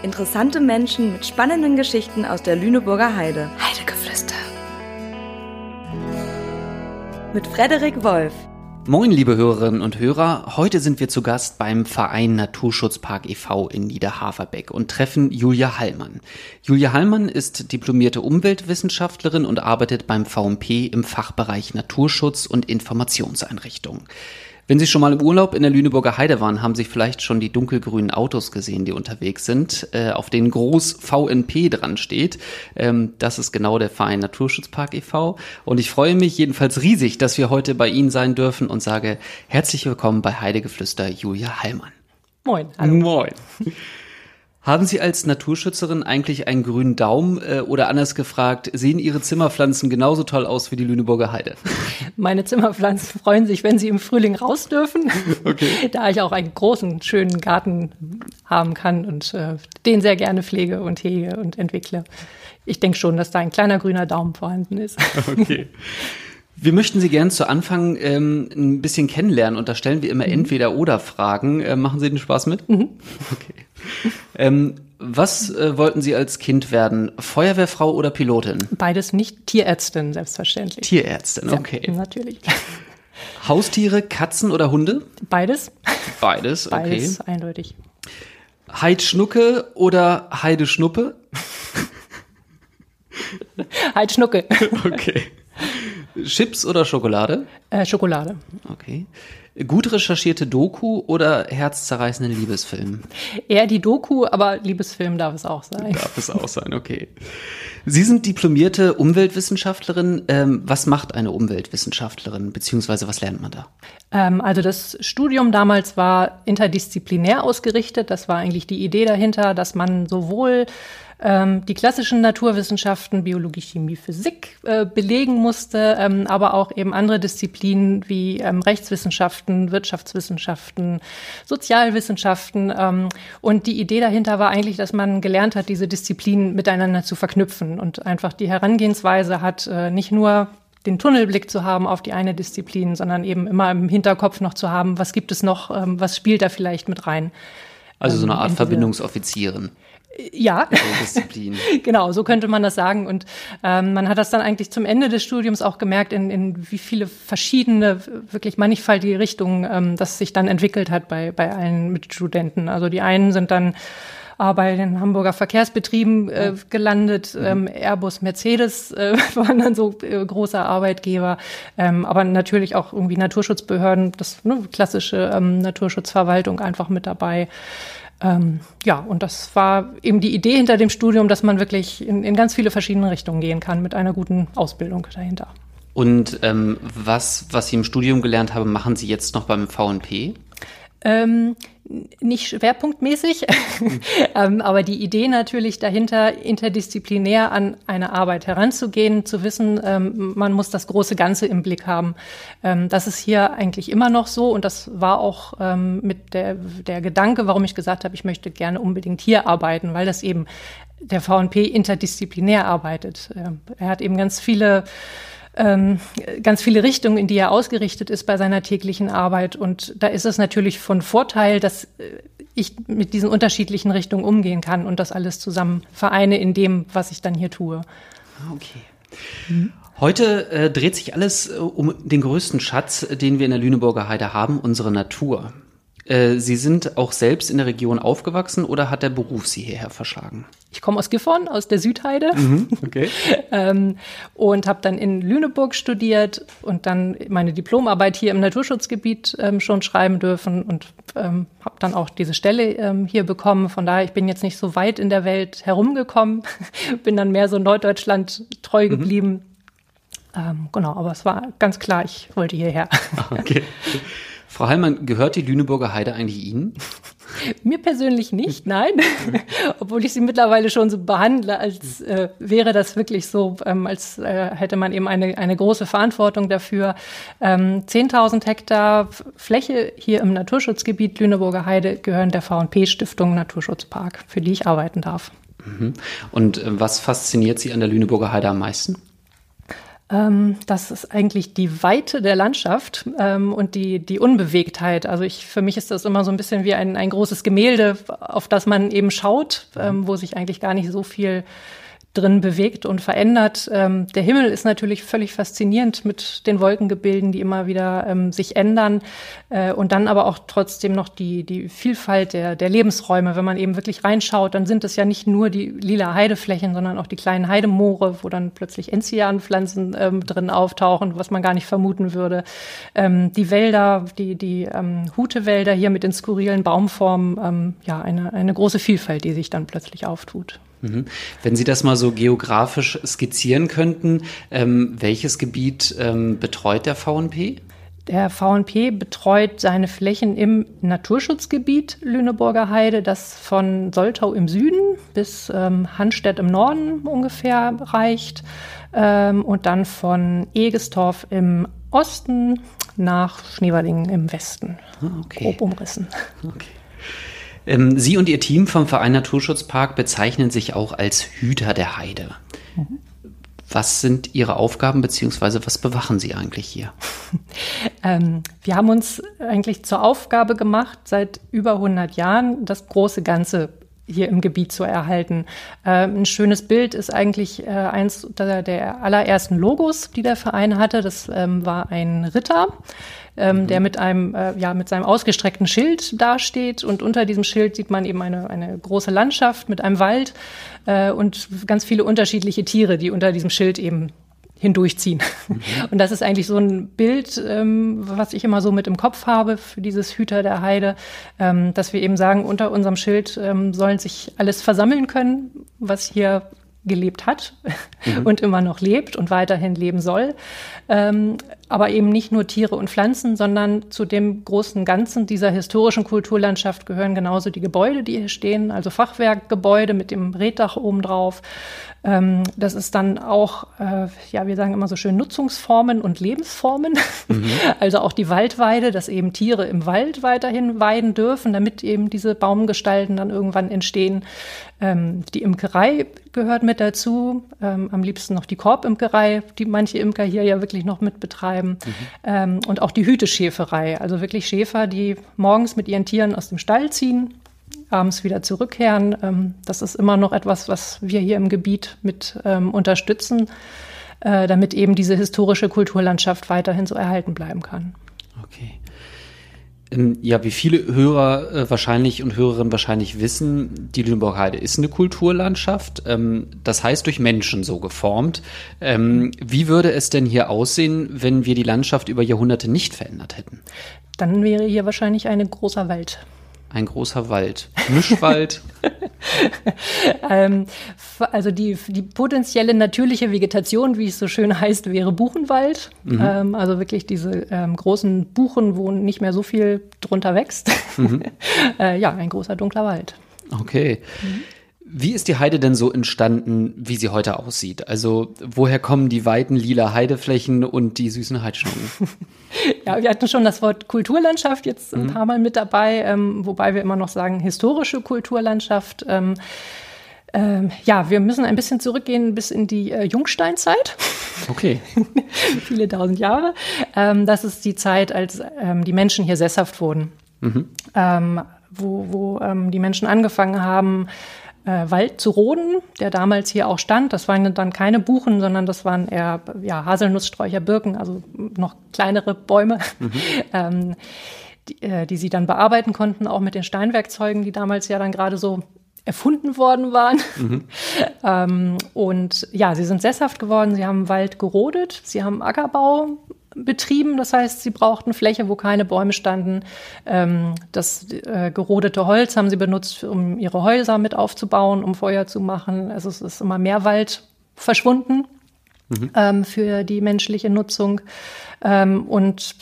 Interessante Menschen mit spannenden Geschichten aus der Lüneburger Heide. Heidegeflüster. Mit Frederik Wolf. Moin, liebe Hörerinnen und Hörer. Heute sind wir zu Gast beim Verein Naturschutzpark e.V. in Niederhaferbeck und treffen Julia Hallmann. Julia Hallmann ist diplomierte Umweltwissenschaftlerin und arbeitet beim VMP im Fachbereich Naturschutz und Informationseinrichtungen. Wenn Sie schon mal im Urlaub in der Lüneburger Heide waren, haben Sie vielleicht schon die dunkelgrünen Autos gesehen, die unterwegs sind, äh, auf denen groß VNP dran steht. Ähm, das ist genau der Verein Naturschutzpark e.V. Und ich freue mich jedenfalls riesig, dass wir heute bei Ihnen sein dürfen und sage herzlich willkommen bei Heidegeflüster Julia Heilmann. Moin. Hallo. Moin. Haben Sie als Naturschützerin eigentlich einen grünen Daumen äh, oder anders gefragt, sehen Ihre Zimmerpflanzen genauso toll aus wie die Lüneburger Heide? Meine Zimmerpflanzen freuen sich, wenn sie im Frühling raus dürfen, Okay. da ich auch einen großen, schönen Garten haben kann und äh, den sehr gerne pflege und hege und entwickle. Ich denke schon, dass da ein kleiner grüner Daumen vorhanden ist. Okay. Wir möchten Sie gern zu Anfang ähm, ein bisschen kennenlernen und da stellen wir immer entweder oder Fragen. Äh, machen Sie den Spaß mit? Okay. Ähm, was äh, wollten Sie als Kind werden? Feuerwehrfrau oder Pilotin? Beides nicht Tierärztin, selbstverständlich. Tierärztin, Ja, okay. natürlich. Haustiere, Katzen oder Hunde? Beides. Beides, okay. Beides eindeutig. Heidschnucke oder Heideschnuppe? Halt Schnucke. Okay. Chips oder Schokolade? Äh, Schokolade. Okay. Gut recherchierte Doku oder herzzerreißenden Liebesfilm? Eher die Doku, aber Liebesfilm darf es auch sein. Darf es auch sein, okay. Sie sind diplomierte Umweltwissenschaftlerin. Ähm, was macht eine Umweltwissenschaftlerin, beziehungsweise was lernt man da? Ähm, also das Studium damals war interdisziplinär ausgerichtet. Das war eigentlich die Idee dahinter, dass man sowohl ähm, die klassischen Naturwissenschaften, Biologie, Chemie, Physik äh, belegen musste, ähm, aber auch eben andere Disziplinen wie ähm, Rechtswissenschaften, Wirtschaftswissenschaften, Sozialwissenschaften. Ähm, und die Idee dahinter war eigentlich, dass man gelernt hat, diese Disziplinen miteinander zu verknüpfen und einfach die Herangehensweise hat, äh, nicht nur den Tunnelblick zu haben auf die eine Disziplin, sondern eben immer im Hinterkopf noch zu haben, was gibt es noch, ähm, was spielt da vielleicht mit rein. Also so eine Ähm, Art Verbindungsoffizierin Ja, Disziplin. genau, so könnte man das sagen. Und ähm, man hat das dann eigentlich zum Ende des Studiums auch gemerkt, in, in wie viele verschiedene, wirklich mannigfaltige Richtungen ähm, das sich dann entwickelt hat bei, bei allen Mitstudenten. Also die einen sind dann äh, bei den Hamburger Verkehrsbetrieben äh, gelandet. Ähm, Airbus, Mercedes äh, waren dann so äh, große Arbeitgeber. Ähm, aber natürlich auch irgendwie Naturschutzbehörden, das ne, klassische ähm, Naturschutzverwaltung einfach mit dabei. Ähm, ja, und das war eben die Idee hinter dem Studium, dass man wirklich in, in ganz viele verschiedene Richtungen gehen kann mit einer guten Ausbildung dahinter. Und ähm, was, was Sie im Studium gelernt haben, machen Sie jetzt noch beim VNP? Ähm, nicht schwerpunktmäßig, ähm, aber die Idee natürlich dahinter, interdisziplinär an eine Arbeit heranzugehen, zu wissen, ähm, man muss das große Ganze im Blick haben. Ähm, das ist hier eigentlich immer noch so und das war auch ähm, mit der, der Gedanke, warum ich gesagt habe, ich möchte gerne unbedingt hier arbeiten, weil das eben der VNP interdisziplinär arbeitet. Ähm, er hat eben ganz viele ähm, ganz viele Richtungen, in die er ausgerichtet ist bei seiner täglichen Arbeit. Und da ist es natürlich von Vorteil, dass äh, ich mit diesen unterschiedlichen Richtungen umgehen kann und das alles zusammen vereine in dem, was ich dann hier tue. Ah, Okay. Heute äh, dreht sich alles äh, um den größten Schatz, den wir in der Lüneburger Heide haben, unsere Natur. Äh, Sie sind auch selbst in der Region aufgewachsen oder hat der Beruf Sie hierher verschlagen? Ich komme aus Gifhorn, aus der Südheide. Okay. ähm, und habe dann in Lüneburg studiert und dann meine Diplomarbeit hier im Naturschutzgebiet ähm, schon schreiben dürfen und ähm, habe dann auch diese Stelle ähm, hier bekommen. Von daher, ich bin jetzt nicht so weit in der Welt herumgekommen, bin dann mehr so Norddeutschland treu geblieben. Ähm, genau, aber es war ganz klar, ich wollte hierher. okay. Frau Heilmann, gehört die Lüneburger Heide eigentlich Ihnen? Mir persönlich nicht, nein. Obwohl ich sie mittlerweile schon so behandle, als äh, wäre das wirklich so, ähm, als äh, hätte man eben eine, eine große Verantwortung dafür. Ähm, 10.000 Hektar Fläche hier im Naturschutzgebiet Lüneburger Heide gehören der VP-Stiftung Naturschutzpark, für die ich arbeiten darf. Und äh, was fasziniert Sie an der Lüneburger Heide am meisten? Ähm, das ist eigentlich die Weite der Landschaft ähm, und die, die Unbewegtheit. Also ich, für mich ist das immer so ein bisschen wie ein, ein großes Gemälde, auf das man eben schaut, ähm, wo sich eigentlich gar nicht so viel drin bewegt und verändert. Ähm, der Himmel ist natürlich völlig faszinierend mit den Wolkengebilden, die immer wieder ähm, sich ändern. Äh, und dann aber auch trotzdem noch die, die Vielfalt der, der Lebensräume. Wenn man eben wirklich reinschaut, dann sind es ja nicht nur die lila Heideflächen, sondern auch die kleinen Heidemoore, wo dann plötzlich Enzianpflanzen ähm, drin auftauchen, was man gar nicht vermuten würde. Ähm, die Wälder, die, die ähm, Hutewälder hier mit den skurrilen Baumformen, ähm, ja, eine, eine große Vielfalt, die sich dann plötzlich auftut. Mhm. Wenn Sie das mal so geografisch skizzieren könnten, ähm, welches Gebiet ähm, betreut der VNP? Der VNP betreut seine Flächen im Naturschutzgebiet Lüneburger Heide, das von Soltau im Süden bis ähm, Hanstedt im Norden ungefähr reicht ähm, und dann von Egestorf im Osten nach Schneewerdingen im Westen. Ah, okay. Grob umrissen. Okay. Ähm, Sie und Ihr Team vom Verein Naturschutzpark bezeichnen sich auch als Hüter der Heide. Mhm. Was sind Ihre Aufgaben beziehungsweise was bewachen Sie eigentlich hier? ähm, wir haben uns eigentlich zur Aufgabe gemacht, seit über 100 Jahren das große Ganze hier im Gebiet zu erhalten. Ähm, ein schönes Bild ist eigentlich äh, eins der, der, allerersten Logos, die der Verein hatte. Das ähm, war ein Ritter, ähm, mhm. der mit einem, äh, ja, mit seinem ausgestreckten Schild dasteht. Und unter diesem Schild sieht man eben eine, eine große Landschaft mit einem Wald äh, und ganz viele unterschiedliche Tiere, die unter diesem Schild eben hindurchziehen. Mhm. Und das ist eigentlich so ein Bild, ähm, was ich immer so mit im Kopf habe für dieses Hüter der Heide, ähm, dass wir eben sagen, unter unserem Schild ähm, sollen sich alles versammeln können, was hier gelebt hat mhm. und immer noch lebt und weiterhin leben soll. Ähm, aber eben nicht nur Tiere und Pflanzen, sondern zu dem großen Ganzen dieser historischen Kulturlandschaft gehören genauso die Gebäude, die hier stehen, also Fachwerkgebäude mit dem Reddach obendrauf. Ähm, das ist dann auch, äh, ja, wir sagen immer so schön Nutzungsformen und Lebensformen. Mhm. Also auch die Waldweide, dass eben Tiere im Wald weiterhin weiden dürfen, damit eben diese Baumgestalten dann irgendwann entstehen. Ähm, die Imkerei gehört mit dazu, ähm, am liebsten noch die Korbimkerei, die manche Imker hier ja wirklich noch mit betreiben. Mhm. Ähm, und auch die Hüteschäferei, also wirklich Schäfer, die morgens mit ihren Tieren aus dem Stall ziehen, abends wieder zurückkehren. Ähm, das ist immer noch etwas, was wir hier im Gebiet mit ähm, unterstützen, äh, damit eben diese historische Kulturlandschaft weiterhin so erhalten bleiben kann. Okay. Ähm, ja, wie viele Hörer äh, wahrscheinlich und Hörerinnen wahrscheinlich wissen, die Lüneburg Heide ist eine Kulturlandschaft. Ähm, das heißt durch Menschen so geformt. Ähm, wie würde es denn hier aussehen, wenn wir die Landschaft über Jahrhunderte nicht verändert hätten? Dann wäre hier wahrscheinlich ein großer Wald ein großer Wald. Mischwald. ähm, also die, die potenzielle natürliche Vegetation, wie es so schön heißt, wäre Buchenwald. Mhm. Ähm, also wirklich diese ähm, großen Buchen, wo nicht mehr so viel drunter wächst. Mhm. äh, ja, ein großer dunkler Wald. Okay. Mhm. Wie ist die Heide denn so entstanden, wie sie heute aussieht? Also woher kommen die weiten lila Heideflächen und die süßen Heidschnucken? ja, wir hatten schon das Wort Kulturlandschaft jetzt ein mhm. paar Mal mit dabei, ähm, wobei wir immer noch sagen historische Kulturlandschaft. Ähm, ähm, ja, wir müssen ein bisschen zurückgehen bis in die äh, Jungsteinzeit. Okay. Viele tausend Jahre. Ähm, das ist die Zeit, als ähm, die Menschen hier sesshaft wurden. Mhm. Ähm, wo, wo die Menschen angefangen haben, äh, Wald zu roden, der damals hier auch stand. Das waren dann keine Buchen, sondern das waren eher ja, Haselnusssträucher, Birken, also noch kleinere Bäume. Mhm. ähm, die, äh, die sie dann bearbeiten konnten, auch mit den Steinwerkzeugen, die damals ja dann gerade so erfunden worden waren. Mhm. ähm, und ja, sie sind sesshaft geworden, sie haben Wald gerodet, sie haben Ackerbau betrieben. Das heißt, sie brauchten Fläche, wo keine Bäume standen. Ähm, das äh, gerodete Holz haben sie benutzt, um ihre Häuser mit aufzubauen, um Feuer zu machen. Also es ist immer mehr Wald verschwunden mhm. ähm, für die menschliche Nutzung. Ähm, und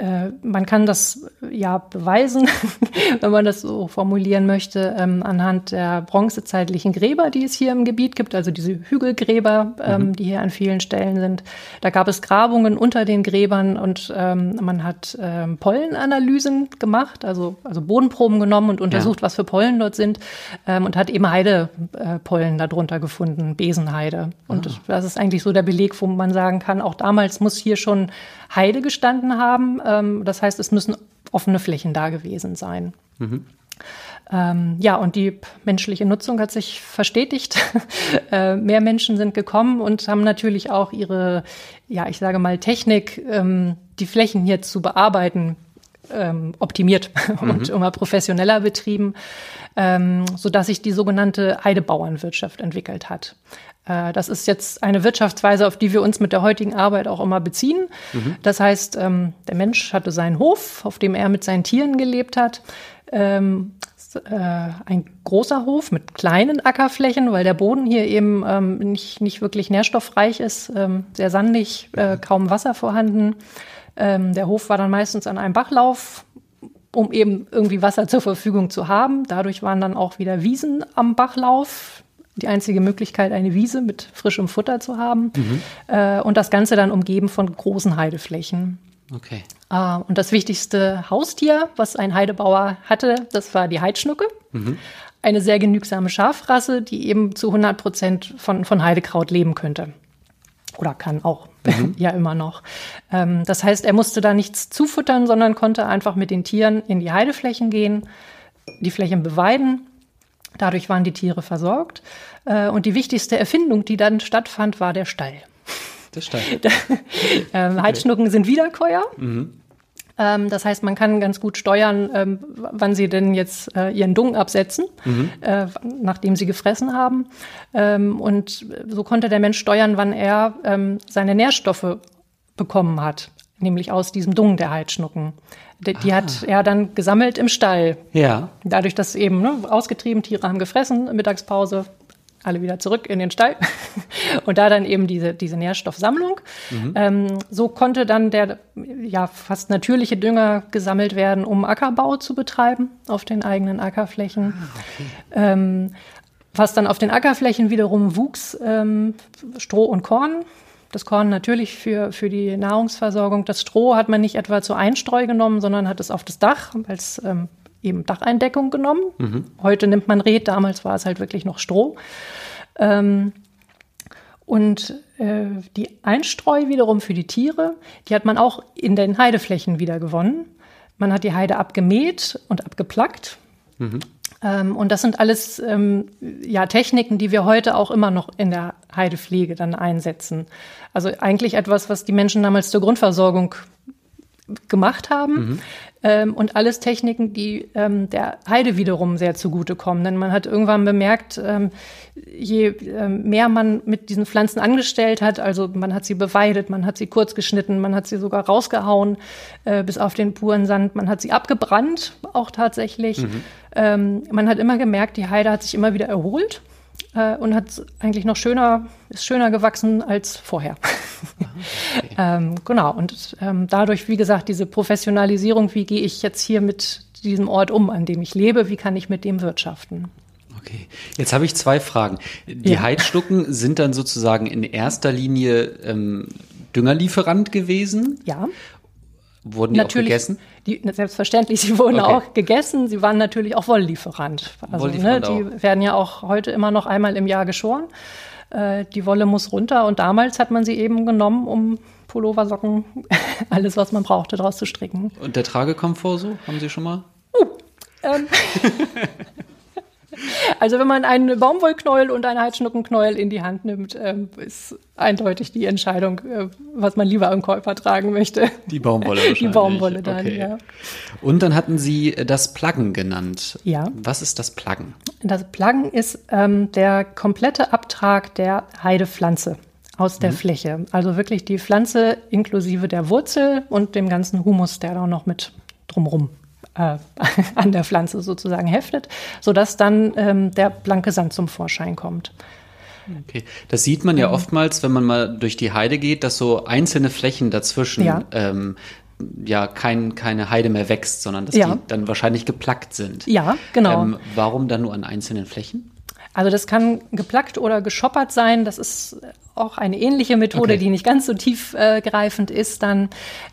äh, man kann das ja beweisen, wenn man das so formulieren möchte, ähm, anhand der bronzezeitlichen Gräber, die es hier im Gebiet gibt, also diese Hügelgräber, ähm, mhm. die hier an vielen Stellen sind. Da gab es Grabungen unter den Gräbern und ähm, man hat ähm, Pollenanalysen gemacht, also, also Bodenproben genommen und untersucht, ja. was für Pollen dort sind ähm, und hat eben Heidepollen darunter gefunden, Besenheide. Und ah. das ist eigentlich so der Beleg, wo man sagen kann, auch damals muss hier schon Heide gestanden haben. Ähm, das heißt, es müssen offene Flächen da gewesen sein. Mhm. Ähm, ja, und die menschliche Nutzung hat sich verstetigt. äh, mehr Menschen sind gekommen und haben natürlich auch ihre, ja, ich sage mal, Technik, ähm, die Flächen hier zu bearbeiten, ähm, optimiert mhm. und immer professioneller betrieben, ähm, sodass sich die sogenannte Heidebauernwirtschaft entwickelt hat. Äh, das ist jetzt eine Wirtschaftsweise, auf die wir uns mit der heutigen Arbeit auch immer beziehen. Mhm. Das heißt, ähm, der Mensch hatte seinen Hof, auf dem er mit seinen Tieren gelebt hat. Ähm, äh, ein großer Hof mit kleinen Ackerflächen, weil der Boden hier eben ähm, nicht, nicht wirklich nährstoffreich ist, sehr sandig, äh, kaum Wasser vorhanden. der Hof war dann meistens an einem Bachlauf, um eben irgendwie Wasser zur Verfügung zu haben. Dadurch waren dann auch wieder Wiesen am Bachlauf die einzige Möglichkeit, eine Wiese mit frischem Futter zu haben. Mhm. Äh, und das Ganze dann umgeben von großen Heideflächen. Okay. Äh, und das wichtigste Haustier, was ein Heidebauer hatte, das war die Heidschnucke. Mhm. Eine sehr genügsame Schafrasse, die eben zu 100 Prozent von, von Heidekraut leben könnte. Oder kann auch. Mhm. ja, immer noch. Ähm, das heißt, er musste da nichts zufuttern, sondern konnte einfach mit den Tieren in die Heideflächen gehen, die Flächen beweiden Dadurch waren die Tiere versorgt. Äh, und die wichtigste Erfindung, die dann stattfand, war der Stall. Der Stall. ähm, Heidschnucken sind Wiederkäuer. Mhm. Ähm, das heißt, man kann ganz gut steuern, ähm, wann sie denn jetzt äh, ihren Dung absetzen, mhm. äh, nachdem sie gefressen haben. Ähm, und so konnte der Mensch steuern, wann er ähm, seine Nährstoffe bekommen hat, nämlich aus diesem Dung der Heidschnucken. Die, die hat er dann gesammelt im Stall. Ja. Dadurch, dass eben ne, ausgetrieben, Tiere haben gefressen, Mittagspause, alle wieder zurück in den Stall. Und da dann eben diese, diese Nährstoffsammlung. Mhm. Ähm, so konnte dann der ja fast natürliche Dünger gesammelt werden, um Ackerbau zu betreiben auf den eigenen Ackerflächen. Ah, okay. ähm, was dann auf den Ackerflächen wiederum wuchs, ähm, Stroh und Korn das Korn natürlich für, für die Nahrungsversorgung. Das Stroh hat man nicht etwa zur Einstreu genommen, sondern hat es auf das Dach als ähm, eben Dacheindeckung genommen. Mhm. Heute nimmt man Red, damals war es halt wirklich noch Stroh. Ähm, und äh, die Einstreu wiederum für die Tiere, die hat man auch in den Heideflächen wieder gewonnen. Man hat die Heide abgemäht und abgeplackt. Mhm. Ähm, und das sind alles ähm, ja, Techniken, die wir heute auch immer noch in der Heidepflege dann einsetzen. Also eigentlich etwas, was die Menschen damals zur Grundversorgung gemacht haben. Ähm, und alles Techniken, die ähm, der Heide wiederum sehr zugutekommen. Denn man hat irgendwann bemerkt, ähm, je ähm, mehr man mit diesen Pflanzen angestellt hat, also man hat sie beweidet, man hat sie kurz geschnitten, man hat sie sogar rausgehauen äh, bis auf den puren Sand, man hat sie abgebrannt, auch tatsächlich. Mhm. Ähm, man hat immer gemerkt, die Heide hat sich immer wieder erholt äh, und hat eigentlich noch schöner, ist schöner gewachsen als vorher. Okay. ähm, genau, und ähm, dadurch, wie gesagt, diese Professionalisierung, wie gehe ich jetzt hier mit diesem Ort um, an dem ich lebe, wie kann ich mit dem wirtschaften? Okay, jetzt habe ich zwei Fragen. Die ja. Heidschnucken sind dann sozusagen in erster Linie ähm, Düngerlieferant gewesen? Ja. Wurden die natürlich, auch gegessen? Die, selbstverständlich, sie wurden okay. auch gegessen. Sie waren natürlich auch Wolllieferant. Also, Wolllieferant ne, die auch. werden ja auch heute immer noch einmal im Jahr geschoren. Äh, die Wolle muss runter und damals hat man sie eben genommen, um Pullover, Socken, alles, was man brauchte, daraus zu stricken. Und der Tragekomfort so? Haben Sie schon mal? Uh, ähm. Also wenn man einen Baumwollknäuel und einen Heidschnuckenknäuel in die Hand nimmt, ähm, ist eindeutig die Entscheidung, äh, was man lieber im Käufer tragen möchte. Die Baumwolle wahrscheinlich. Die Baumwolle dann, okay. ja. Und dann hatten Sie das Pluggen genannt. Ja. Was ist das Pluggen? Das Pluggen ist ähm, der komplette Abtrag der Heidepflanze aus der mhm. Fläche. Also wirklich die Pflanze inklusive der Wurzel und dem ganzen Humus, der da noch mit drumrum äh, an der Pflanze sozusagen heftet, sodass dann ähm, der blanke Sand zum Vorschein kommt. Okay. Das sieht man ja mhm. oftmals, wenn man mal durch die Heide geht, dass so einzelne Flächen dazwischen ja. ähm, ja kein, keine Heide mehr wächst, sondern dass Ja. die dann wahrscheinlich geplackt sind. Ja, genau. Ähm, warum dann nur an einzelnen Flächen? Also das kann geplackt oder geschoppert sein. Das ist auch eine ähnliche Methode, Okay. die nicht ganz so tiefgreifend ist dann.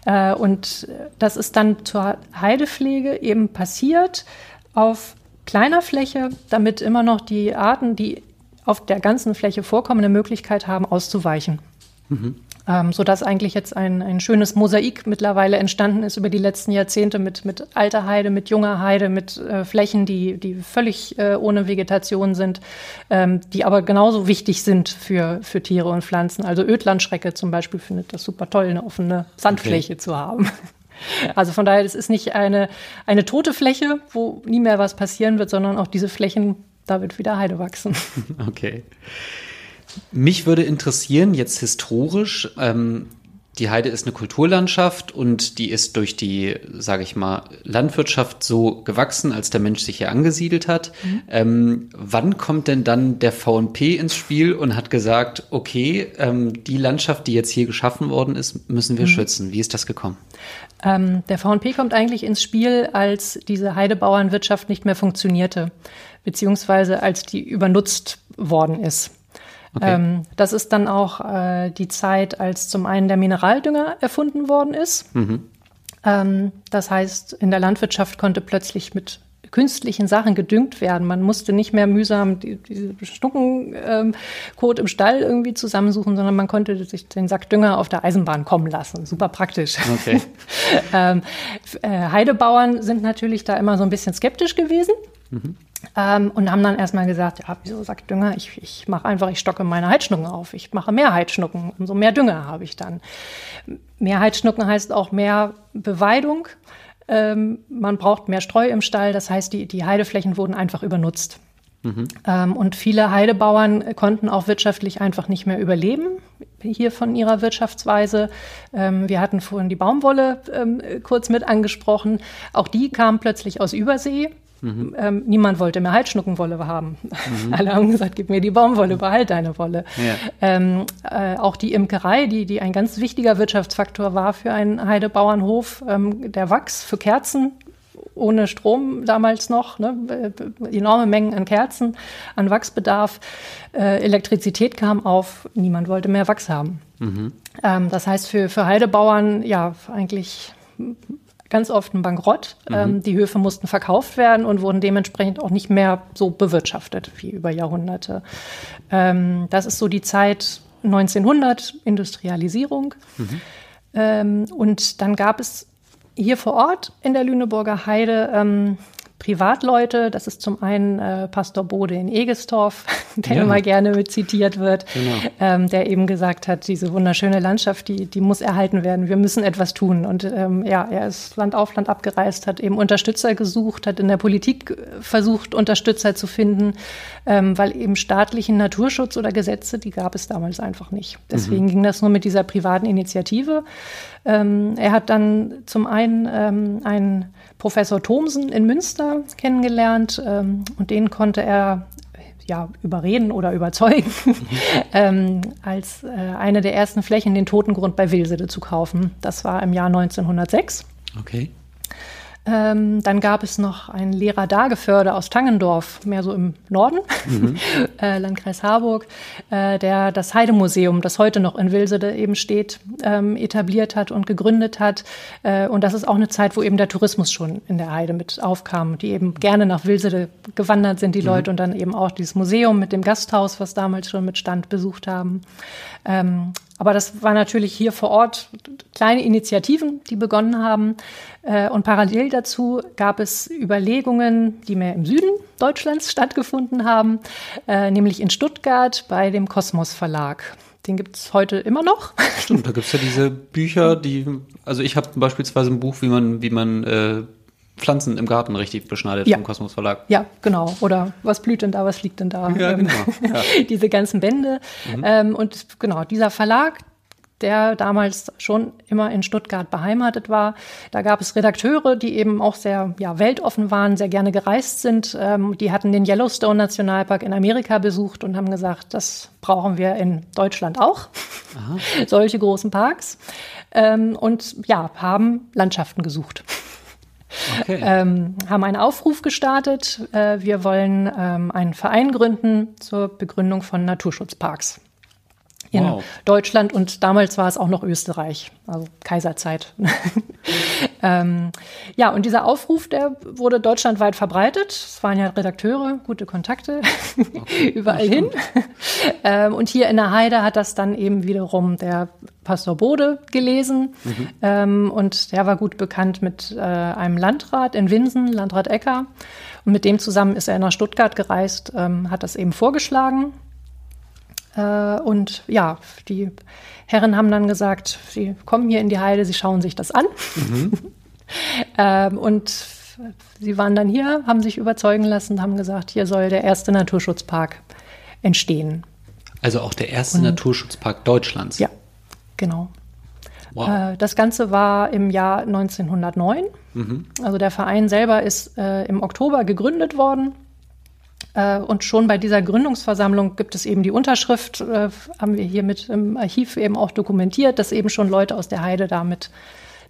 Äh, und das ist dann zur Heidepflege eben passiert auf kleiner Fläche, damit immer noch die Arten, die auf der ganzen Fläche vorkommen, eine Möglichkeit haben, auszuweichen. Ähm, sodass eigentlich jetzt ein, ein schönes Mosaik mittlerweile entstanden ist über die letzten Jahrzehnte mit, mit alter Heide, mit junger Heide, mit äh, Flächen, die, die völlig äh, ohne Vegetation sind, ähm, die aber genauso wichtig sind für, für Tiere und Pflanzen. Also Ödlandschrecke zum Beispiel findet das super toll, eine offene Sandfläche zu haben. Also von daher, es ist nicht eine, eine tote Fläche, wo nie mehr was passieren wird, sondern auch diese Flächen, da wird wieder Heide wachsen. Okay. Mich würde interessieren, jetzt historisch, ähm, die Heide ist eine Kulturlandschaft und die ist durch die, sage ich mal, Landwirtschaft so gewachsen, als der Mensch sich hier angesiedelt hat. Ähm, wann kommt denn dann der VNP ins Spiel und hat gesagt, okay, ähm, die Landschaft, die jetzt hier geschaffen worden ist, müssen wir schützen? Wie ist das gekommen? Ähm, der VNP kommt eigentlich ins Spiel, als diese Heidebauernwirtschaft nicht mehr funktionierte, beziehungsweise als die übernutzt worden ist. Okay. Ähm, das ist dann auch äh, die Zeit, als zum einen der Mineraldünger erfunden worden ist. Ähm, das heißt, in der Landwirtschaft konnte plötzlich mit künstlichen Sachen gedüngt werden. Man musste nicht mehr mühsam die, diese Schnuckenkot ähm, im Stall irgendwie zusammensuchen, sondern man konnte sich den Sack Dünger auf der Eisenbahn kommen lassen. Super praktisch. Okay. ähm, äh, Heidebauern sind natürlich da immer so ein bisschen skeptisch gewesen. Ähm, und haben dann erstmal gesagt, ja, wieso sagt Dünger? Ich, ich mache einfach, ich stocke meine Heidschnucken auf. Ich mache mehr Heidschnucken, umso mehr Dünger habe ich dann. Mehr Heidschnucken heißt auch mehr Beweidung. Ähm, man braucht mehr Streu im Stall, das heißt, die, die Heideflächen wurden einfach übernutzt. Ähm, und viele Heidebauern konnten auch wirtschaftlich einfach nicht mehr überleben hier von ihrer Wirtschaftsweise. Ähm, wir hatten vorhin die Baumwolle ähm, kurz mit angesprochen. Auch die kam plötzlich aus Übersee. Ähm, niemand wollte mehr Heidschnuckenwolle haben. Alle haben gesagt, gib mir die Baumwolle, behalt deine Wolle. Ja. Ähm, äh, auch die Imkerei, die, die ein ganz wichtiger Wirtschaftsfaktor war für einen Heidebauernhof, ähm, der Wachs für Kerzen ohne Strom damals noch, ne, äh, enorme Mengen an Kerzen, an Wachsbedarf. Äh, Elektrizität kam auf, niemand wollte mehr Wachs haben. Ähm, das heißt für, für Heidebauern ja eigentlich ganz oft ein Bankrott. Ähm, die Höfe mussten verkauft werden und wurden dementsprechend auch nicht mehr so bewirtschaftet wie über Jahrhunderte. Ähm, das ist so die Zeit 1900, Industrialisierung. Ähm, und dann gab es hier vor Ort in der Lüneburger Heide Privatleute. Das ist zum einen äh, Pastor Bode in Egestorf, der Ja. immer gerne mit zitiert wird, Genau. ähm, der eben gesagt hat, diese wunderschöne Landschaft, die, die muss erhalten werden. Wir müssen etwas tun. Und ähm, ja, er ist Land auf Land abgereist, hat eben Unterstützer gesucht, hat in der Politik äh, versucht, Unterstützer zu finden, ähm, weil eben staatlichen Naturschutz oder Gesetze, die gab es damals einfach nicht. Deswegen ging das nur mit dieser privaten Initiative. Ähm, er hat dann zum einen ähm, einen Professor Thomsen in Münster kennengelernt ähm, und den konnte er ja, überreden oder überzeugen, ähm, als äh, eine der ersten Flächen den Totengrund bei Wilsede zu kaufen. Das war im Jahr 1906. Okay. Ähm, dann gab es noch einen Lehrer Dageförde aus Tangendorf, mehr so im Norden, äh, Landkreis Harburg, äh, der das Heidemuseum, das heute noch in Wilsede eben steht, ähm, etabliert hat und gegründet hat. Äh, und das ist auch eine Zeit, wo eben der Tourismus schon in der Heide mit aufkam, die eben gerne nach Wilsede gewandert sind, die Leute, und dann eben auch dieses Museum mit dem Gasthaus, was damals schon mit Stand besucht haben. Ähm, aber das war natürlich hier vor Ort kleine Initiativen, die begonnen haben. Äh, Und parallel dazu gab es Überlegungen, die mehr im Süden Deutschlands stattgefunden haben, äh, nämlich in Stuttgart bei dem Kosmos Verlag. Den gibt es heute immer noch. Stimmt, da gibt's ja diese Bücher, die, also ich habe beispielsweise ein Buch, wie man, wie man äh, Pflanzen im Garten richtig beschneidet Ja. vom Kosmos Verlag. Ja, genau. Oder was blüht denn da, was liegt denn da? Ja, Ähm, genau. Ja. Diese ganzen Bände. Ähm, und genau, dieser Verlag, der damals schon immer in Stuttgart beheimatet war, da gab es Redakteure, die eben auch sehr ja, weltoffen waren, sehr gerne gereist sind. Ähm, die hatten den Yellowstone Nationalpark in Amerika besucht und haben gesagt, das brauchen wir in Deutschland auch. Solche großen Parks. ähm, und ja, haben Landschaften gesucht. Okay. ähm, haben einen Aufruf gestartet. Äh, wir wollen ähm, einen Verein gründen zur Begründung von Naturschutzparks in wow. Deutschland und damals war es auch noch Österreich, also Kaiserzeit. ähm, ja, und dieser Aufruf, der wurde deutschlandweit verbreitet. Es waren ja Redakteure, gute Kontakte okay. überall hin. ähm, und hier in der Heide hat das dann eben wiederum der Pastor Bode gelesen. Mhm. Ähm, und der war gut bekannt mit äh, einem Landrat in Winsen, Landrat Ecker. Und mit dem zusammen ist er nach Stuttgart gereist, ähm, hat das eben vorgeschlagen. Äh, und ja, die Herren haben dann gesagt, sie kommen hier in die Heide, sie schauen sich das an. Mhm. ähm, und sie waren dann hier, haben sich überzeugen lassen, haben gesagt, hier soll der erste Naturschutzpark entstehen. Also auch der erste und, Naturschutzpark Deutschlands. Ja, genau. Wow. Äh, das Ganze war im Jahr 1909. Mhm. Also der Verein selber ist äh, im Oktober gegründet worden. Äh, und schon bei dieser Gründungsversammlung gibt es eben die Unterschrift, äh, haben wir hier mit im Archiv eben auch dokumentiert, dass eben schon Leute aus der Heide damit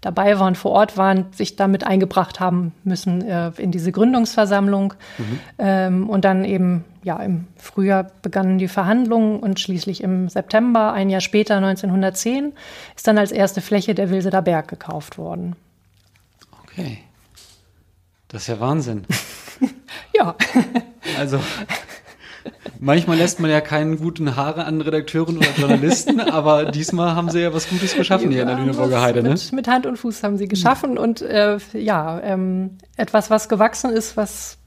dabei waren, vor Ort waren, sich damit eingebracht haben müssen äh, in diese Gründungsversammlung. Mhm. Ähm, und dann eben, ja, im Frühjahr begannen die Verhandlungen und schließlich im September, ein Jahr später, 1910, ist dann als erste Fläche der Wilseder Berg gekauft worden. Okay. Das ist ja Wahnsinn. ja. Also manchmal lässt man ja keinen guten Haare an Redakteuren oder Journalisten, aber diesmal haben sie ja was Gutes geschaffen hier in der Lüneburger Heide. Ne? Mit, mit, Hand und Fuß haben sie geschaffen und äh, ja, ähm, etwas, was gewachsen ist, was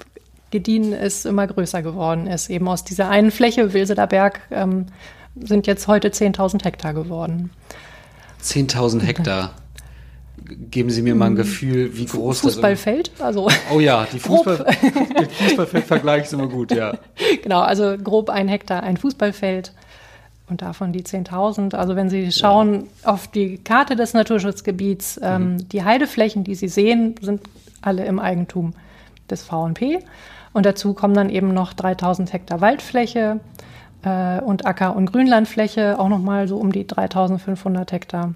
gediehen ist, immer größer geworden ist. Eben aus dieser einen Fläche, Wilseder Berg, ähm, sind jetzt heute 10.000 Hektar geworden. 10.000 Hektar geben Sie mir mal ein mhm. Gefühl, wie groß Fußballfeld, das also Oh ja, die Fußball, Fußballfeldvergleich ist immer gut, ja. Genau, also grob ein Hektar ein Fußballfeld und davon die 10.000. Also wenn Sie schauen ja. auf die Karte des Naturschutzgebiets, ähm, mhm. die Heideflächen, die Sie sehen, sind alle im Eigentum des VNP. Und dazu kommen dann eben noch 3000 Hektar Waldfläche äh, und Acker- und Grünlandfläche, auch nochmal so um die 3500 Hektar,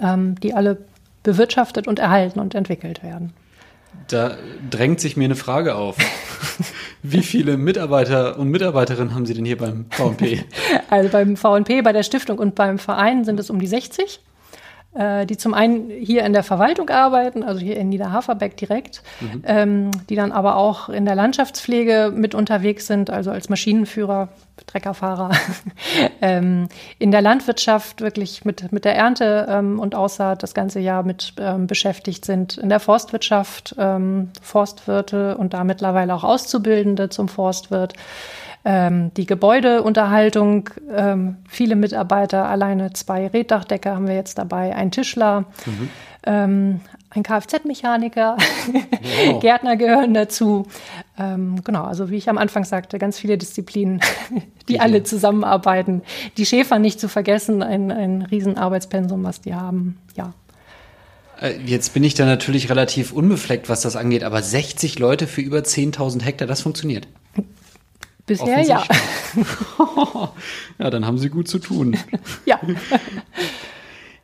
ähm, die alle bewirtschaftet und erhalten und entwickelt werden. Da drängt sich mir eine Frage auf. Wie viele Mitarbeiter und Mitarbeiterinnen haben Sie denn hier beim VNP? Also beim VNP, bei der Stiftung und beim Verein sind es um die 60. Äh, die zum einen hier in der Verwaltung arbeiten, also hier in Niederhaferbeck direkt, mhm. ähm, die dann aber auch in der Landschaftspflege mit unterwegs sind, also als Maschinenführer, Treckerfahrer, ähm, in der Landwirtschaft wirklich mit, mit der Ernte ähm, und Aussaat das ganze Jahr mit ähm, beschäftigt sind, in der Forstwirtschaft, ähm, Forstwirte und da mittlerweile auch Auszubildende zum Forstwirt ähm, die Gebäudeunterhaltung, ähm, viele Mitarbeiter, alleine zwei Reddachdecker haben wir jetzt dabei, ein Tischler, mhm. ähm, ein Kfz-Mechaniker, wow. Gärtner gehören dazu. Ähm, genau, also wie ich am Anfang sagte, ganz viele Disziplinen, die ja. alle zusammenarbeiten. Die Schäfer nicht zu vergessen, ein, ein Riesenarbeitspensum, was die haben, ja. Äh, jetzt bin ich da natürlich relativ unbefleckt, was das angeht, aber 60 Leute für über 10.000 Hektar, das funktioniert. Bisher ja. ja, dann haben Sie gut zu tun. ja.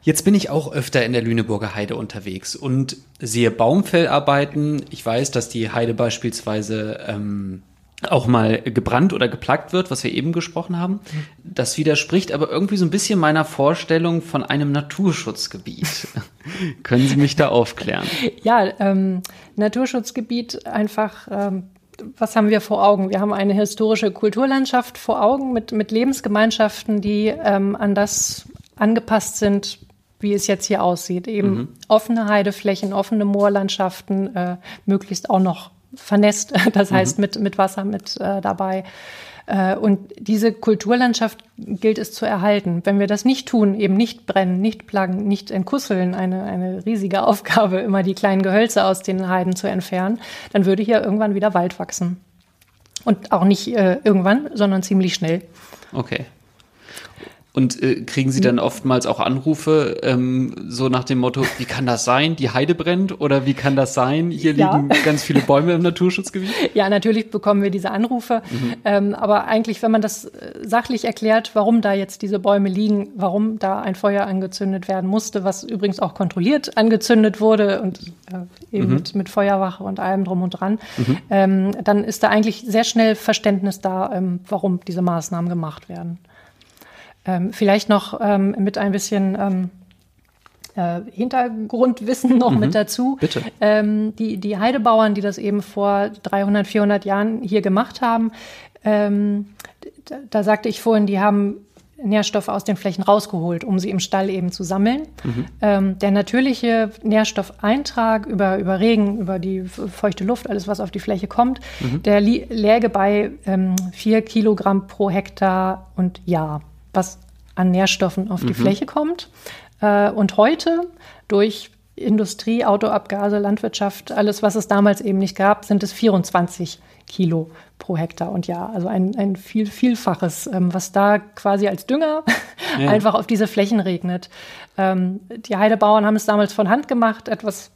Jetzt bin ich auch öfter in der Lüneburger Heide unterwegs und sehe Baumfellarbeiten. Ich weiß, dass die Heide beispielsweise ähm, auch mal gebrannt oder geplagt wird, was wir eben gesprochen haben. Das widerspricht aber irgendwie so ein bisschen meiner Vorstellung von einem Naturschutzgebiet. Können Sie mich da aufklären? Ja, ähm, Naturschutzgebiet einfach ähm, was haben wir vor Augen? Wir haben eine historische Kulturlandschaft vor Augen mit, mit Lebensgemeinschaften, die ähm, an das angepasst sind, wie es jetzt hier aussieht. Eben mhm. offene Heideflächen, offene Moorlandschaften, äh, möglichst auch noch vernässt, das heißt mhm. mit, mit Wasser mit äh, dabei. Äh, und diese Kulturlandschaft gilt es zu erhalten. Wenn wir das nicht tun, eben nicht brennen, nicht plagen, nicht entkusseln, eine, eine riesige Aufgabe, immer die kleinen Gehölze aus den Heiden zu entfernen, dann würde hier irgendwann wieder Wald wachsen. Und auch nicht äh, irgendwann, sondern ziemlich schnell. Okay. Und äh, kriegen Sie dann oftmals auch Anrufe, ähm, so nach dem Motto, wie kann das sein, die Heide brennt oder wie kann das sein, hier ja. liegen ganz viele Bäume im Naturschutzgebiet? Ja, natürlich bekommen wir diese Anrufe. Mhm. Ähm, aber eigentlich, wenn man das äh, sachlich erklärt, warum da jetzt diese Bäume liegen, warum da ein Feuer angezündet werden musste, was übrigens auch kontrolliert angezündet wurde und äh, eben mhm. mit, mit Feuerwache und allem drum und dran, mhm. ähm, dann ist da eigentlich sehr schnell Verständnis da, ähm, warum diese Maßnahmen gemacht werden. Ähm, vielleicht noch ähm, mit ein bisschen ähm, äh, Hintergrundwissen noch mhm. mit dazu. Bitte. Ähm, die, die Heidebauern, die das eben vor 300, 400 Jahren hier gemacht haben, ähm, da, da sagte ich vorhin, die haben Nährstoffe aus den Flächen rausgeholt, um sie im Stall eben zu sammeln. Mhm. Ähm, der natürliche Nährstoffeintrag über, über Regen, über die feuchte Luft, alles was auf die Fläche kommt, mhm. der läge bei ähm, 4 Kilogramm pro Hektar und Jahr was an Nährstoffen auf die mhm. Fläche kommt. Äh, und heute durch Industrie, Autoabgase, Landwirtschaft, alles, was es damals eben nicht gab, sind es 24 Kilo pro Hektar und Jahr. Also ein, ein viel, Vielfaches, ähm, was da quasi als Dünger ja. einfach auf diese Flächen regnet. Ähm, die Heidebauern haben es damals von Hand gemacht, etwas,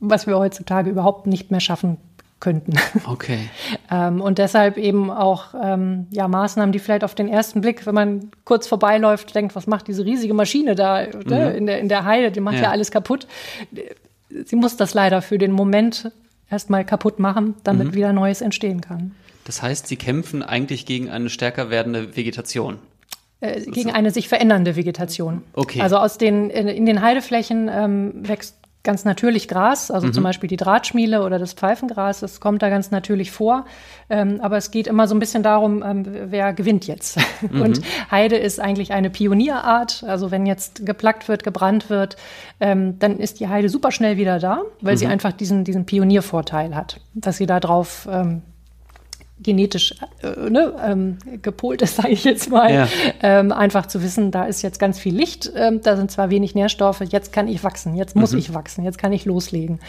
was wir heutzutage überhaupt nicht mehr schaffen könnten. Okay. ähm, und deshalb eben auch ähm, ja, Maßnahmen, die vielleicht auf den ersten Blick, wenn man kurz vorbeiläuft, denkt, was macht diese riesige Maschine da ne, mhm. in, der, in der Heide, die macht ja. ja alles kaputt. Sie muss das leider für den Moment erstmal kaputt machen, damit mhm. wieder Neues entstehen kann. Das heißt, Sie kämpfen eigentlich gegen eine stärker werdende Vegetation. Äh, gegen eine sich verändernde Vegetation. Okay. Also aus den, in, in den Heideflächen ähm, wächst ganz natürlich Gras, also mhm. zum Beispiel die Drahtschmiele oder das Pfeifengras, das kommt da ganz natürlich vor. Ähm, aber es geht immer so ein bisschen darum, ähm, wer gewinnt jetzt. Mhm. Und Heide ist eigentlich eine Pionierart. Also wenn jetzt geplackt wird, gebrannt wird, ähm, dann ist die Heide super schnell wieder da, weil mhm. sie einfach diesen, diesen Pioniervorteil hat, dass sie da drauf ähm, genetisch äh, ne, ähm, gepolt ist, sage ich jetzt mal, ja. ähm, einfach zu wissen, da ist jetzt ganz viel Licht, ähm, da sind zwar wenig Nährstoffe, jetzt kann ich wachsen, jetzt muss mhm. ich wachsen, jetzt kann ich loslegen.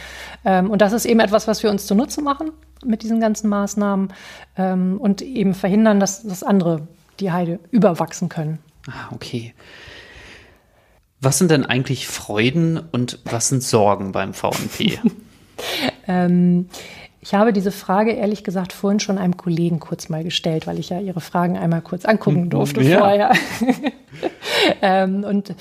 Ähm, und das ist eben etwas, was wir uns zunutze machen mit diesen ganzen Maßnahmen ähm, und eben verhindern, dass, dass andere die Heide überwachsen können. Ah, okay. Was sind denn eigentlich Freuden und was sind Sorgen beim VNP? ähm, ich habe diese Frage ehrlich gesagt vorhin schon einem Kollegen kurz mal gestellt, weil ich ja Ihre Fragen einmal kurz angucken hm, durfte ja. vorher. ähm, und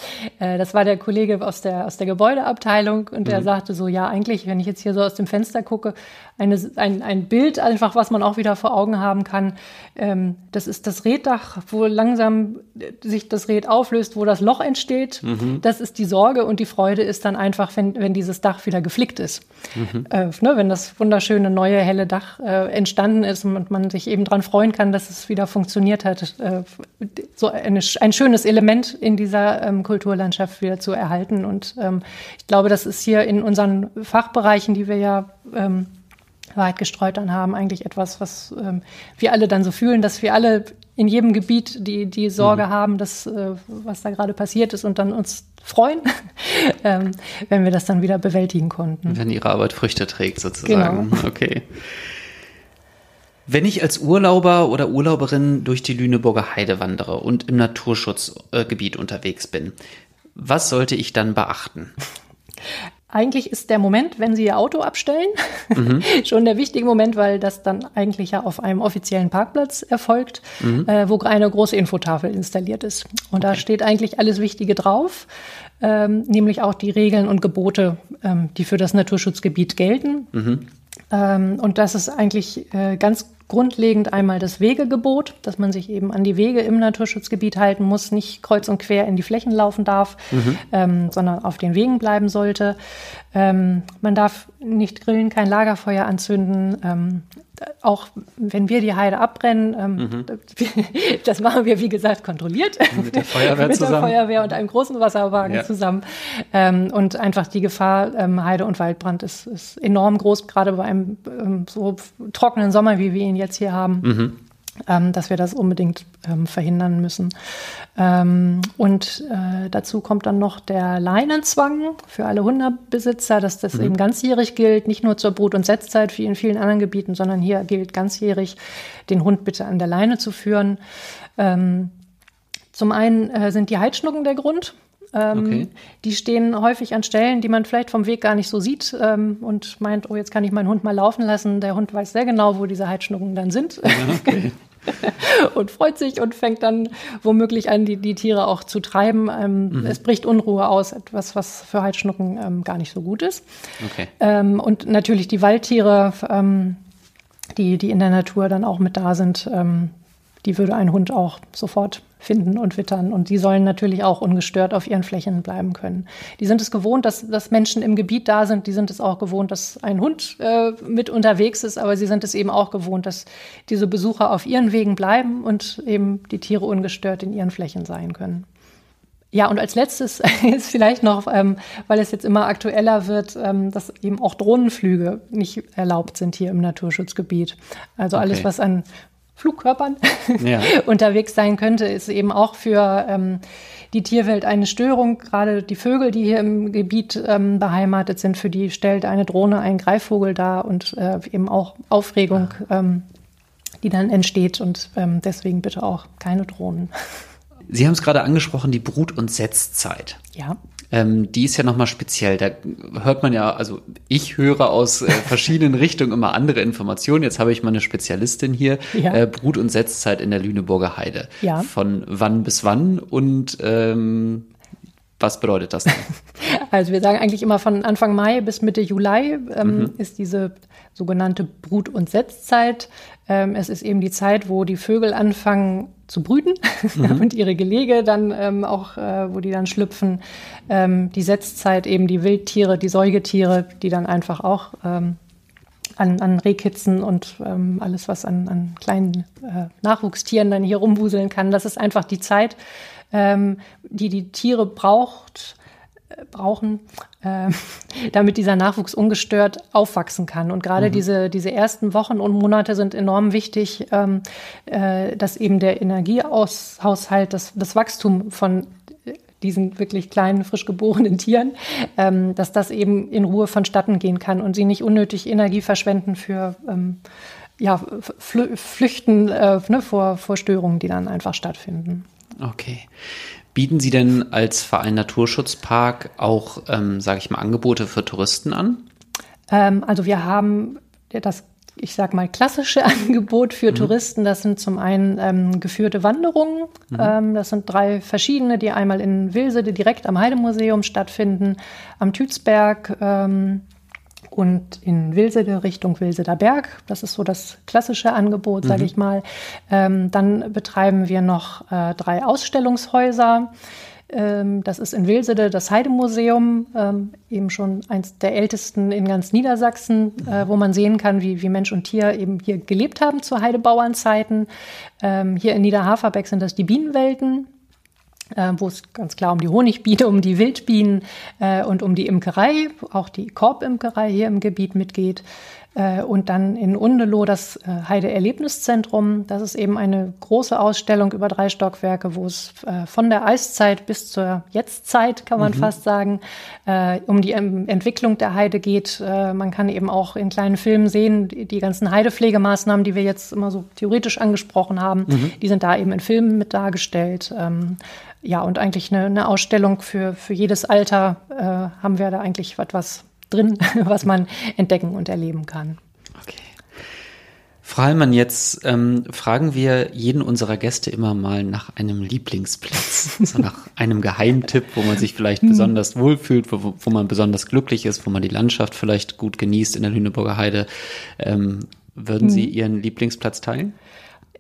äh, das war der Kollege aus der, aus der Gebäudeabteilung und der mhm. sagte so, ja, eigentlich, wenn ich jetzt hier so aus dem Fenster gucke, eine, ein, ein Bild einfach, was man auch wieder vor Augen haben kann. Ähm, das ist das Reddach, wo langsam sich das Red auflöst, wo das Loch entsteht. Mhm. Das ist die Sorge und die Freude ist dann einfach, wenn, wenn dieses Dach wieder geflickt ist. Mhm. Äh, ne, wenn das wunderschöne neue helle Dach äh, entstanden ist und man sich eben dran freuen kann, dass es wieder funktioniert hat. Äh, so eine, ein schönes Element in dieser ähm, Kulturlandschaft wieder zu erhalten. Und ähm, ich glaube, das ist hier in unseren Fachbereichen, die wir ja ähm, weit gestreut dann haben, eigentlich etwas, was ähm, wir alle dann so fühlen, dass wir alle in jedem Gebiet die, die Sorge mhm. haben, dass, äh, was da gerade passiert ist und dann uns freuen, ähm, wenn wir das dann wieder bewältigen konnten. Wenn Ihre Arbeit Früchte trägt, sozusagen. Genau. Okay. Wenn ich als Urlauber oder Urlauberin durch die Lüneburger Heide wandere und im Naturschutzgebiet unterwegs bin, was sollte ich dann beachten? Eigentlich ist der Moment, wenn Sie Ihr Auto abstellen, mhm. schon der wichtige Moment, weil das dann eigentlich ja auf einem offiziellen Parkplatz erfolgt, mhm. äh, wo eine große Infotafel installiert ist. Und okay. da steht eigentlich alles Wichtige drauf, ähm, nämlich auch die Regeln und Gebote, ähm, die für das Naturschutzgebiet gelten. Mhm. Ähm, und das ist eigentlich äh, ganz grundlegend einmal das Wegegebot, dass man sich eben an die Wege im Naturschutzgebiet halten muss, nicht kreuz und quer in die Flächen laufen darf, mhm. ähm, sondern auf den Wegen bleiben sollte. Ähm, man darf nicht grillen, kein Lagerfeuer anzünden. Ähm, auch wenn wir die Heide abbrennen, ähm, mhm. das machen wir, wie gesagt, kontrolliert. Mit der Feuerwehr Mit zusammen. der Feuerwehr und einem großen Wasserwagen ja. zusammen. Ähm, und einfach die Gefahr ähm, Heide- und Waldbrand ist, ist, enorm groß, gerade bei einem ähm, so trockenen Sommer, wie wir ihn jetzt hier haben. Mhm ähm, dass wir das unbedingt ähm, verhindern müssen. Ähm, und äh, dazu kommt dann noch der Leinenzwang für alle Hundebesitzer, dass das mhm. eben ganzjährig gilt, nicht nur zur Brut- und Setzzeit wie in vielen anderen Gebieten, sondern hier gilt ganzjährig, den Hund bitte an der Leine zu führen. Ähm, Zum einen äh, sind die Heidschnucken der Grund. Ähm, okay. Die stehen häufig an Stellen, die man vielleicht vom Weg gar nicht so sieht ähm, und meint, oh, jetzt kann ich meinen Hund mal laufen lassen. Der Hund weiß sehr genau, wo diese Heidschnucken dann sind. Ja, okay. und freut sich und fängt dann womöglich an, die, die Tiere auch zu treiben. Ähm, mhm. Es bricht Unruhe aus, etwas, was für Heidschnucken ähm, gar nicht so gut ist. Okay. Ähm, und natürlich die Waldtiere, ähm, die, die in der Natur dann auch mit da sind, ähm, die würde ein Hund auch sofort finden und wittern. Und die sollen natürlich auch ungestört auf ihren Flächen bleiben können. Die sind es gewohnt, dass, dass Menschen im Gebiet da sind. Die sind es auch gewohnt, dass ein Hund äh, mit unterwegs ist. Aber sie sind es eben auch gewohnt, dass diese Besucher auf ihren Wegen bleiben und eben die Tiere ungestört in ihren Flächen sein können. Ja, und als letztes ist vielleicht noch, ähm, weil es jetzt immer aktueller wird, ähm, dass eben auch Drohnenflüge nicht erlaubt sind hier im Naturschutzgebiet. Also okay. alles, was an Flugkörpern ja. unterwegs sein könnte, ist eben auch für ähm, die Tierwelt eine Störung. Gerade die Vögel, die hier im Gebiet ähm, beheimatet sind, für die stellt eine Drohne einen Greifvogel dar und äh, eben auch Aufregung, ah. ähm, die dann entsteht. Und ähm, deswegen bitte auch keine Drohnen. Sie haben es gerade angesprochen, die Brut- und Setzzeit. Ja ähm, die ist ja nochmal speziell. Da hört man ja, also ich höre aus äh, verschiedenen Richtungen immer andere Informationen. Jetzt habe ich mal eine Spezialistin hier, ja. äh, Brut- und Setzzeit in der Lüneburger Heide. Ja. Von wann bis wann und ähm, was bedeutet das denn? Also wir sagen eigentlich immer von Anfang Mai bis Mitte Juli ähm, mhm. ist diese sogenannte Brut- und Setzzeit. Ähm, es ist eben die Zeit, wo die Vögel anfangen zu brüten mhm. und ihre Gelege dann ähm, auch, äh, wo die dann schlüpfen. Ähm, die Setzzeit eben die Wildtiere, die Säugetiere, die dann einfach auch ähm, an, an Rehkitzen und ähm, alles, was an, an kleinen äh, Nachwuchstieren dann hier rumwuseln kann. Das ist einfach die Zeit, ähm, die die Tiere braucht, brauchen, äh, damit dieser Nachwuchs ungestört aufwachsen kann. Und gerade mhm. diese, diese ersten Wochen und Monate sind enorm wichtig, ähm, äh, dass eben der Energiehaushalt, das, das Wachstum von diesen wirklich kleinen, frisch geborenen Tieren, ähm, dass das eben in Ruhe vonstatten gehen kann und sie nicht unnötig Energie verschwenden für ähm, ja, Flüchten äh, ne, vor, vor Störungen, die dann einfach stattfinden. Okay. Bieten Sie denn als Verein Naturschutzpark auch, ähm, sage ich mal, Angebote für Touristen an? Ähm, also wir haben das, ich sage mal, klassische Angebot für mhm. Touristen. Das sind zum einen ähm, geführte Wanderungen. Mhm. Ähm, das sind drei verschiedene, die einmal in Wilsede direkt am Heidemuseum stattfinden, am Tützberg ähm, und in Wilsede Richtung Wilseder Berg. Das ist so das klassische Angebot, sage mhm. ich mal. Ähm, dann betreiben wir noch äh, drei Ausstellungshäuser. Ähm, das ist in Wilsede das Heidemuseum, ähm, eben schon eins der ältesten in ganz Niedersachsen, äh, wo man sehen kann, wie, wie Mensch und Tier eben hier gelebt haben zu Heidebauernzeiten. Ähm, hier in Niederhaferbeck sind das die Bienenwelten wo es ganz klar um die Honigbiene, um die Wildbienen äh, und um die Imkerei, auch die Korbimkerei hier im Gebiet mitgeht. Äh, und dann in Undeloh das äh, Heide-Erlebniszentrum. Das ist eben eine große Ausstellung über drei Stockwerke, wo es äh, von der Eiszeit bis zur Jetztzeit, kann man mhm. fast sagen, um die Entwicklung der Heide geht. Man kann eben auch in kleinen Filmen sehen, die, ganzen Heidepflegemaßnahmen, die wir jetzt immer so theoretisch angesprochen haben, mhm. die sind da eben in Filmen mit dargestellt. Ähm, ja, und eigentlich eine, eine Ausstellung für, für jedes Alter haben wir da eigentlich etwas drin, was man entdecken und erleben kann. Okay. Frau Heilmann, jetzt ähm, fragen wir jeden unserer Gäste immer mal nach einem Lieblingsplatz, also nach einem Geheimtipp, wo man sich vielleicht besonders wohlfühlt, wo, wo man besonders glücklich ist, wo man die Landschaft vielleicht gut genießt in der Lüneburger Heide. Ähm, würden Sie hm. Ihren Lieblingsplatz teilen?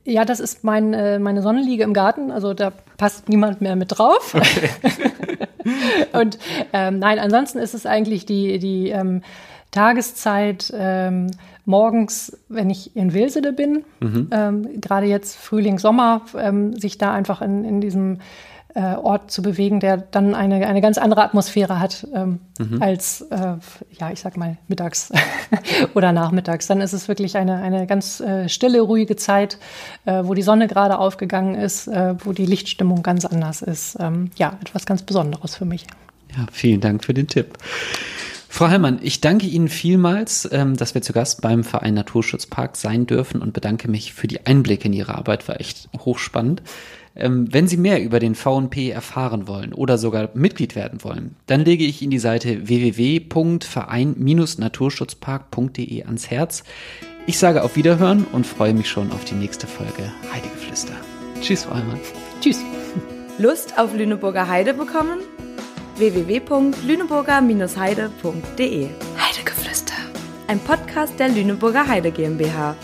Ja, das ist mein, äh, meine Sonnenliege im Garten. Also da passt niemand mehr mit drauf. Okay. und ähm, nein, ansonsten ist es eigentlich die, die ähm, Tageszeit ähm, morgens, wenn ich in Wilsede bin, mhm. ähm, gerade jetzt Frühling, Sommer, ähm, sich da einfach in, in diesem äh, Ort zu bewegen, der dann eine, eine ganz andere Atmosphäre hat ähm, mhm. als, äh, ja, ich sag mal, mittags oder nachmittags. Dann ist es wirklich eine, eine ganz äh, stille, ruhige Zeit, äh, wo die Sonne gerade aufgegangen ist, äh, wo die Lichtstimmung ganz anders ist. Ähm, ja, etwas ganz Besonderes für mich. Ja, vielen Dank für den Tipp. Frau Hellmann, ich danke Ihnen vielmals, ähm, dass wir zu Gast beim Verein Naturschutzpark sein dürfen und bedanke mich für die Einblicke in Ihre Arbeit. War echt hochspannend. Ähm, wenn Sie mehr über den VNP erfahren wollen oder sogar Mitglied werden wollen, dann lege ich Ihnen die Seite www.verein-naturschutzpark.de ans Herz. Ich sage auf Wiederhören und freue mich schon auf die nächste Folge Heidegeflüster. Tschüss, Frau Allmann. Tschüss. Lust auf Lüneburger Heide bekommen? www.lüneburger-heide.de Heidegeflüster. Ein Podcast der Lüneburger Heide GmbH.